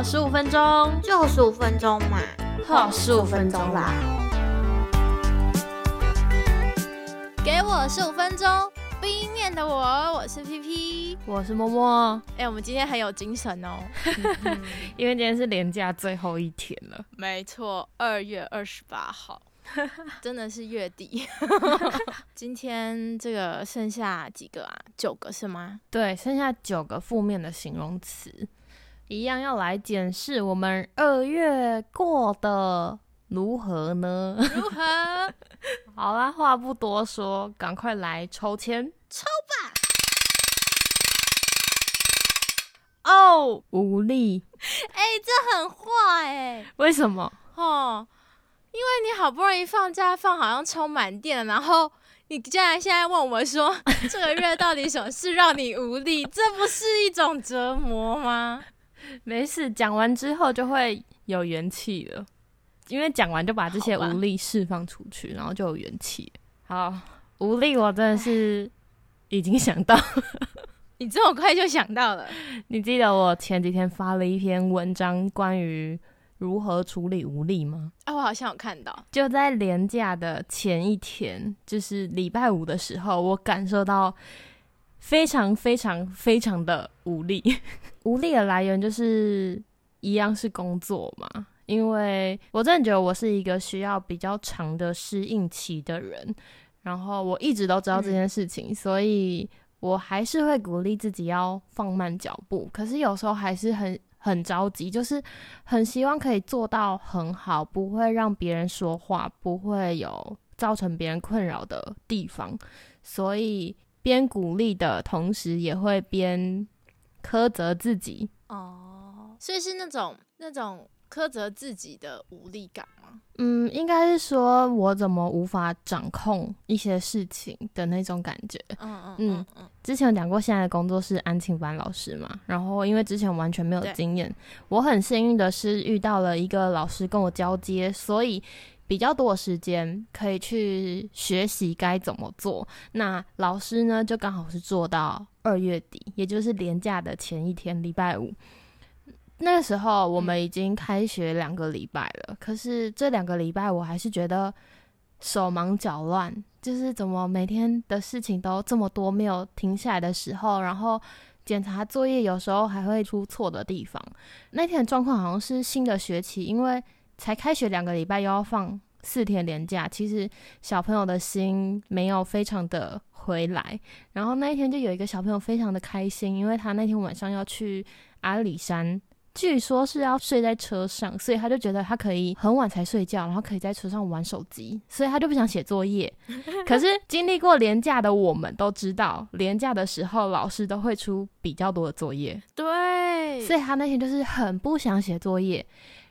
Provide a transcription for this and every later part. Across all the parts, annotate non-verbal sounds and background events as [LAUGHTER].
好十五分钟，就十五分钟嘛，好十五分钟啦。给我十五分钟冰面的我，我是 P P，我是默默。哎，我们今天很有精神哦，[LAUGHS] 因为今天是连假最后一天了。没错，二月二十八号，[LAUGHS] 真的是月底。[LAUGHS] 今天这个剩下几个啊？九个是吗？对，剩下九个负面的形容词，一样要来检视我们二月过的。如何呢？如何？[LAUGHS] 好啦，话不多说，赶快来抽签，抽吧！哦，无力。哎，这很坏哎。为什么？哦，因为你好不容易放假放，好像充满电，然后你竟然现在问我说，这个月到底什么事让你无力？这不是一种折磨吗？[LAUGHS] 没事，讲完之后就会有元气了。因为讲完就把这些无力释放出去，然后就有元气。好，无力我真的是已经想到，[LAUGHS] 你这么快就想到了？[LAUGHS] 你记得我前几天发了一篇文章关于如何处理无力吗？啊，我好像有看到。就在连假的前一天，就是礼拜五的时候，我感受到非常非常非常的无力。[LAUGHS] 无力的来源就是一样是工作嘛。因为我真的觉得我是一个需要比较长的适应期的人，然后我一直都知道这件事情，所以我还是会鼓励自己要放慢脚步。可是有时候还是很很着急，就是很希望可以做到很好，不会让别人说话，不会有造成别人困扰的地方。所以边鼓励的同时，也会边苛责自己。哦，所以是那种那种。苛责自己的无力感吗？嗯，应该是说我怎么无法掌控一些事情的那种感觉。嗯嗯嗯嗯。之前讲过，现在的工作是安庆班老师嘛，然后因为之前完全没有经验，我很幸运的是遇到了一个老师跟我交接，所以比较多的时间可以去学习该怎么做。那老师呢，就刚好是做到二月底，也就是年假的前一天，礼拜五。那个时候我们已经开学两个礼拜了，可是这两个礼拜我还是觉得手忙脚乱，就是怎么每天的事情都这么多，没有停下来的时候，然后检查作业有时候还会出错的地方。那天的状况好像是新的学期，因为才开学两个礼拜又要放四天连假，其实小朋友的心没有非常的回来。然后那一天就有一个小朋友非常的开心，因为他那天晚上要去阿里山。据说是要睡在车上，所以他就觉得他可以很晚才睡觉，然后可以在车上玩手机，所以他就不想写作业。[LAUGHS] 可是经历过廉假的我们都知道，廉假的时候老师都会出比较多的作业。对，所以他那天就是很不想写作业。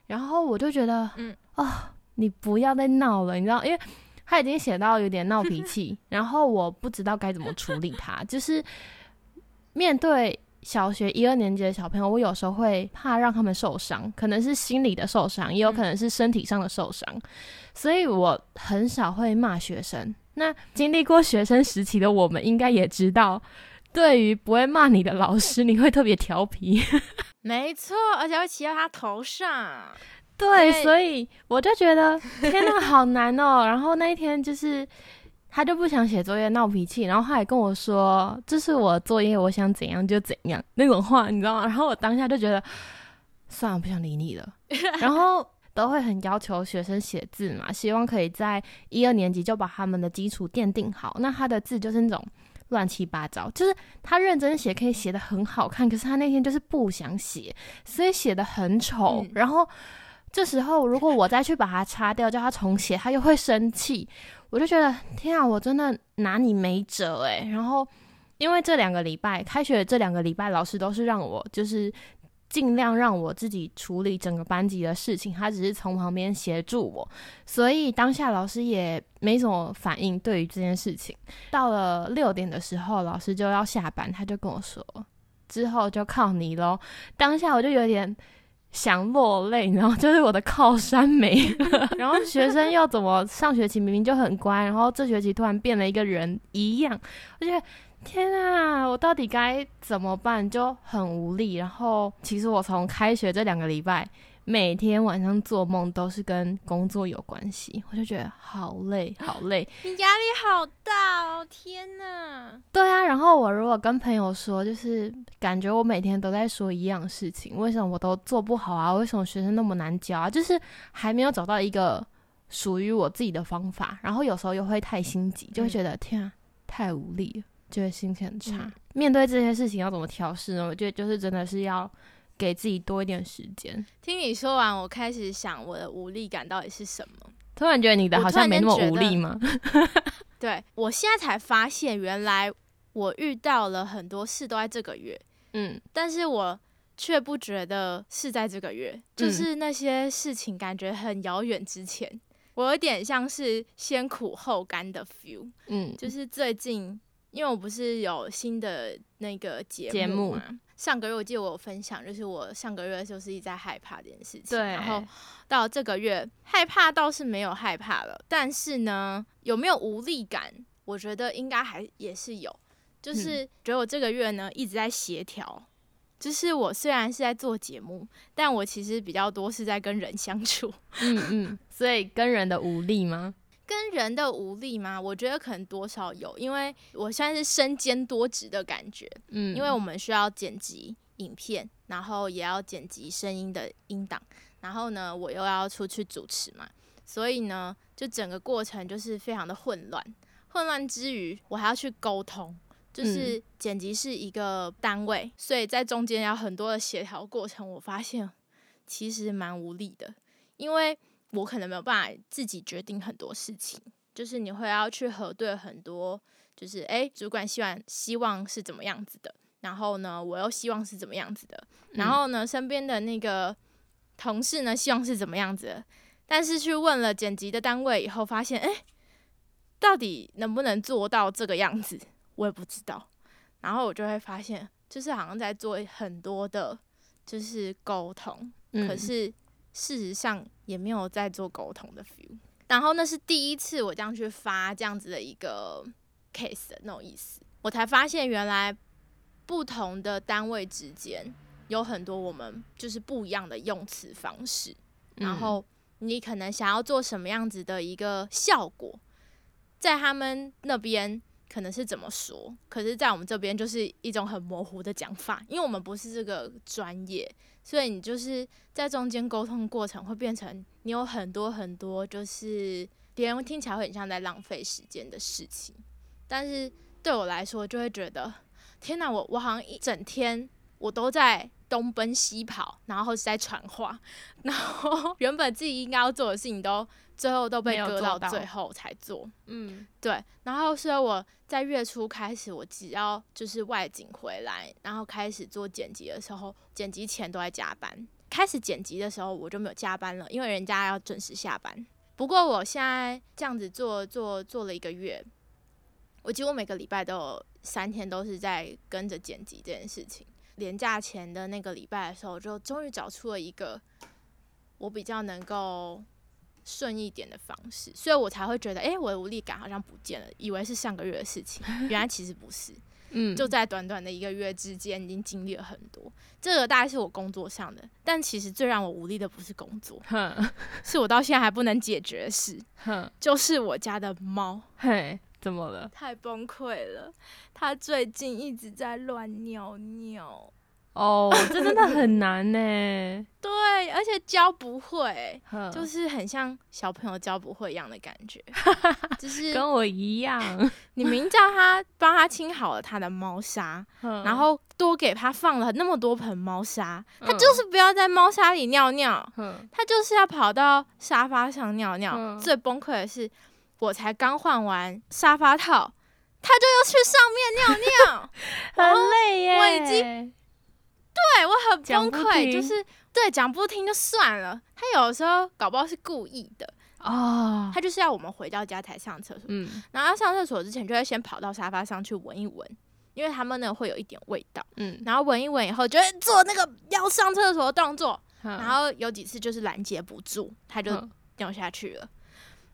然后我就觉得，嗯啊，你不要再闹了，你知道，因为他已经写到有点闹脾气，[LAUGHS] 然后我不知道该怎么处理他，就是面对。小学一二年级的小朋友，我有时候会怕让他们受伤，可能是心理的受伤，也有可能是身体上的受伤，所以我很少会骂学生。那经历过学生时期的我们，应该也知道，对于不会骂你的老师，你会特别调皮。没错，而且会骑到他头上。对，所以我就觉得 [LAUGHS] 天哪，好难哦。然后那一天就是。他就不想写作业，闹脾气，然后他还跟我说：“这是我作业，我想怎样就怎样。”那种话，你知道吗？然后我当下就觉得，算了，不想理你了。[LAUGHS] 然后都会很要求学生写字嘛，希望可以在一二年级就把他们的基础奠定好。那他的字就是那种乱七八糟，就是他认真写可以写的很好看，可是他那天就是不想写，所以写的很丑。然后这时候如果我再去把它擦掉，叫他重写，他又会生气。我就觉得天啊，我真的拿你没辙诶。然后，因为这两个礼拜开学这两个礼拜，老师都是让我就是尽量让我自己处理整个班级的事情，他只是从旁边协助我，所以当下老师也没什么反应对于这件事情。到了六点的时候，老师就要下班，他就跟我说：“之后就靠你喽。”当下我就有点。想落泪，然后就是我的靠山没了。[LAUGHS] 然后学生又怎么上学期明明就很乖，然后这学期突然变了一个人一样，而且天啊，我到底该怎么办？就很无力。然后，其实我从开学这两个礼拜。每天晚上做梦都是跟工作有关系，我就觉得好累，[GASPS] 好累。你压力好大哦！天哪。对啊，然后我如果跟朋友说，就是感觉我每天都在说一样事情，为什么我都做不好啊？为什么学生那么难教啊？就是还没有找到一个属于我自己的方法。然后有时候又会太心急，就会觉得天啊，太无力了，就会心情很差。面对这些事情要怎么调试呢？我觉得就是真的是要。给自己多一点时间。听你说完，我开始想我的无力感到底是什么。突然觉得你的好像没那么无力吗？[LAUGHS] 对我现在才发现，原来我遇到了很多事都在这个月。嗯，但是我却不觉得是在这个月，就是那些事情感觉很遥远之前。我有点像是先苦后甘的 feel。嗯，就是最近，因为我不是有新的那个节目嘛。上个月我记得我有分享，就是我上个月就是一直在害怕这件事情，然后到这个月害怕倒是没有害怕了，但是呢，有没有无力感？我觉得应该还也是有，就是觉得我这个月呢一直在协调，就是我虽然是在做节目，但我其实比较多是在跟人相处，嗯嗯，[LAUGHS] 所以跟人的无力吗？跟人的无力吗？我觉得可能多少有，因为我现在是身兼多职的感觉，嗯，因为我们需要剪辑影片，然后也要剪辑声音的音档，然后呢，我又要出去主持嘛，所以呢，就整个过程就是非常的混乱。混乱之余，我还要去沟通，就是剪辑是一个单位，所以在中间要很多的协调过程，我发现其实蛮无力的，因为。我可能没有办法自己决定很多事情，就是你会要去核对很多，就是诶，主管希望希望是怎么样子的，然后呢，我又希望是怎么样子的，然后呢，身边的那个同事呢，希望是怎么样子的，但是去问了剪辑的单位以后，发现诶，到底能不能做到这个样子，我也不知道，然后我就会发现，就是好像在做很多的，就是沟通，可是。事实上也没有在做沟通的 feel，然后那是第一次我这样去发这样子的一个 case 的那种意思，我才发现原来不同的单位之间有很多我们就是不一样的用词方式，然后你可能想要做什么样子的一个效果，在他们那边可能是怎么说，可是在我们这边就是一种很模糊的讲法，因为我们不是这个专业。所以你就是在中间沟通过程会变成你有很多很多就是别人听起来会很像在浪费时间的事情，但是对我来说就会觉得天哪，我我好像一整天我都在东奔西跑，然后是在传话，然后 [LAUGHS] 原本自己应该要做的事情都。最后都被搁到最后才做，嗯，对。然后所以我在月初开始，我只要就是外景回来，然后开始做剪辑的时候，剪辑前都在加班。开始剪辑的时候我就没有加班了，因为人家要准时下班。不过我现在这样子做做做了一个月，我几乎每个礼拜都有三天都是在跟着剪辑这件事情。年假前的那个礼拜的时候，就终于找出了一个我比较能够。顺一点的方式，所以我才会觉得，哎，我的无力感好像不见了，以为是上个月的事情，原来其实不是。[LAUGHS] 嗯，就在短短的一个月之间，已经经历了很多。这个大概是我工作上的，但其实最让我无力的不是工作，是我到现在还不能解决的事，就是我家的猫。嘿，怎么了？太崩溃了，他最近一直在乱尿尿。哦，这真的很难呢。[LAUGHS] 对，而且教不会，就是很像小朋友教不会一样的感觉，[LAUGHS] 就是跟我一样。[LAUGHS] 你明叫他帮他清好了他的猫砂，然后多给他放了那么多盆猫砂，他就是不要在猫砂里尿尿，他就是要跑到沙发上尿尿。最崩溃的是，我才刚换完沙发套，他就又去上面尿尿，[LAUGHS] 很累耶。我已经。对我很崩溃，就是对讲不听就算了，他有的时候搞不好是故意的。哦，他就是要我们回到家才上厕所，嗯，然后上厕所之前就会先跑到沙发上去闻一闻，因为他们呢会有一点味道，嗯，然后闻一闻以后就会做那个要上厕所的动作，然后有几次就是拦截不住，他就掉下去了，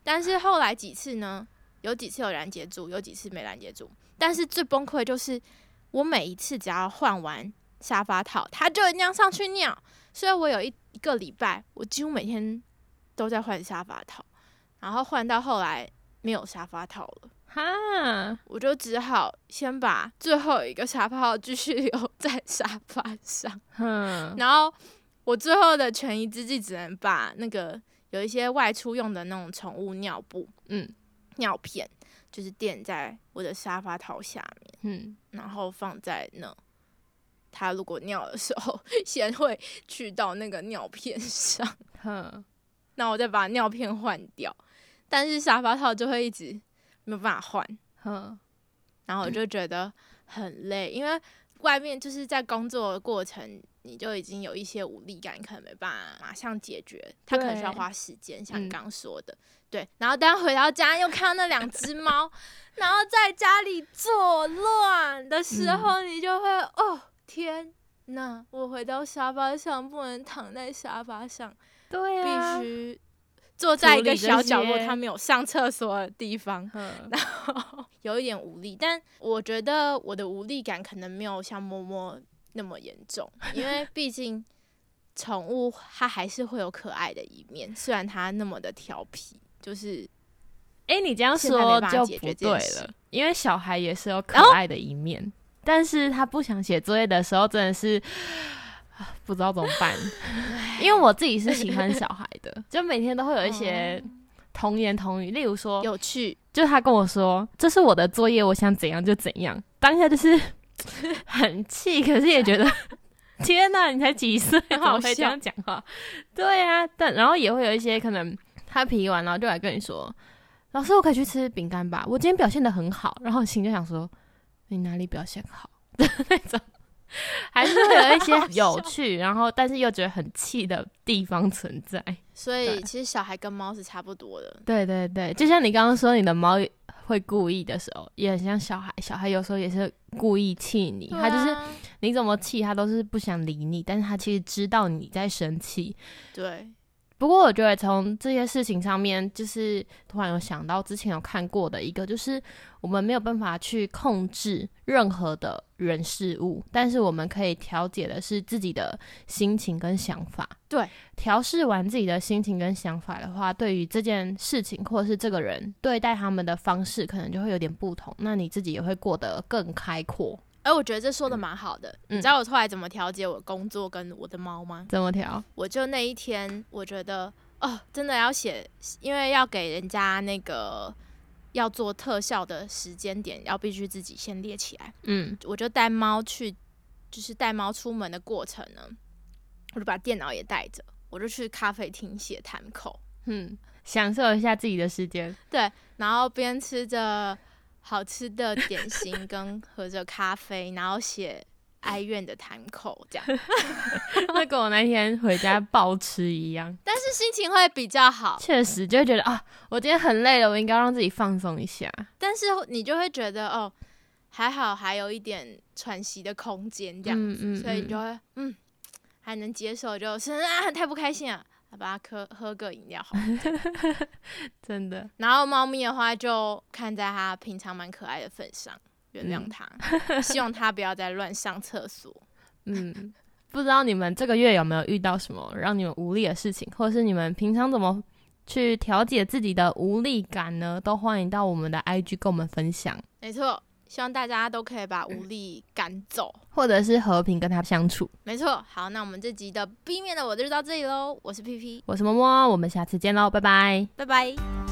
但是后来几次呢，有几次有拦截住，有几次没拦截住，但是最崩溃就是我每一次只要换完沙发套，它就一定要上去尿。所以我有一一个礼拜，我几乎每天都在换沙发套，然后换到后来没有沙发套了，哈，我就只好先把最后一个沙发套继续留在沙发上，然后我最后的权宜之计只能把那个有一些外出用的那种宠物尿布，嗯，尿片，就是垫在我的沙发套下面，嗯，然后放在那。它如果尿的时候，[LAUGHS] 先会去到那个尿片上，那我再把尿片换掉，但是沙发套就会一直没有办法换，然后我就觉得很累，因为外面就是在工作的过程，你就已经有一些无力感，可能没办法马上解决，它可能需要花时间，像你刚刚说的，对，然后当回到家又看到那两只猫，然后在家里作乱的时候，你就会哦。天呐！我回到沙发上，不能躺在沙发上，对必须坐在一个小角落，他没有上厕所的地方，[LAUGHS] 然后 [LAUGHS] 有一点无力。但我觉得我的无力感可能没有像摸摸那么严重，[LAUGHS] 因为毕竟宠物它还是会有可爱的一面，虽然它那么的调皮。就是，哎，你这样说就不对了，因为小孩也是有可爱的一面。但是他不想写作业的时候，真的是 [LAUGHS] 不知道怎么办。因为我自己是喜欢小孩的，[LAUGHS] 就每天都会有一些童言童语，例如说有趣，就他跟我说这是我的作业，我想怎样就怎样。当下就是 [LAUGHS] 很气，可是也觉得天哪，你才几岁，怎么会这样讲话？对呀，但然后也会有一些可能他皮完，然后就来跟你说，老师，我可以去吃饼干吧？我今天表现的很好，然后心就想说。你哪里表现好的那种，[LAUGHS] 还是会有一些有趣，然后但是又觉得很气的地方存在。所以其实小孩跟猫是差不多的。对对对，就像你刚刚说，你的猫会故意的时候，也很像小孩。小孩有时候也是故意气你，他就是你怎么气他都是不想理你，但是他其实知道你在生气。对。不过我觉得从这些事情上面，就是突然有想到之前有看过的一个，就是我们没有办法去控制任何的人事物，但是我们可以调节的是自己的心情跟想法。对，调试完自己的心情跟想法的话，对于这件事情或者是这个人对待他们的方式，可能就会有点不同。那你自己也会过得更开阔。哎，我觉得这说的蛮好的。你知道我后来怎么调节我工作跟我的猫吗？怎么调？我就那一天，我觉得哦，真的要写，因为要给人家那个要做特效的时间点，要必须自己先列起来。嗯，我就带猫去，就是带猫出门的过程呢，我就把电脑也带着，我就去咖啡厅写弹口，嗯，享受一下自己的时间。对，然后边吃着。好吃的点心跟喝着咖啡，然后写哀怨的谈口，这样，[LAUGHS] 那跟我那天回家暴吃一样。但是心情会比较好，确实就会觉得啊，我今天很累了，我应该让自己放松一下。但是你就会觉得哦，还好还有一点喘息的空间，这样子，所以你就会嗯，还能接受，就是啊，太不开心了。把它喝喝个饮料，好，[LAUGHS] 真的。然后猫咪的话，就看在它平常蛮可爱的份上，原谅它，希望它不要再乱上厕所。[LAUGHS] 嗯，不知道你们这个月有没有遇到什么让你们无力的事情，或者是你们平常怎么去调节自己的无力感呢？都欢迎到我们的 IG 跟我们分享。没错。希望大家都可以把无力赶走，或者是和平跟他相处。没错，好，那我们这集的 B 面的我就到这里喽。我是 P P，我是么么，我们下次见喽，拜拜，拜拜。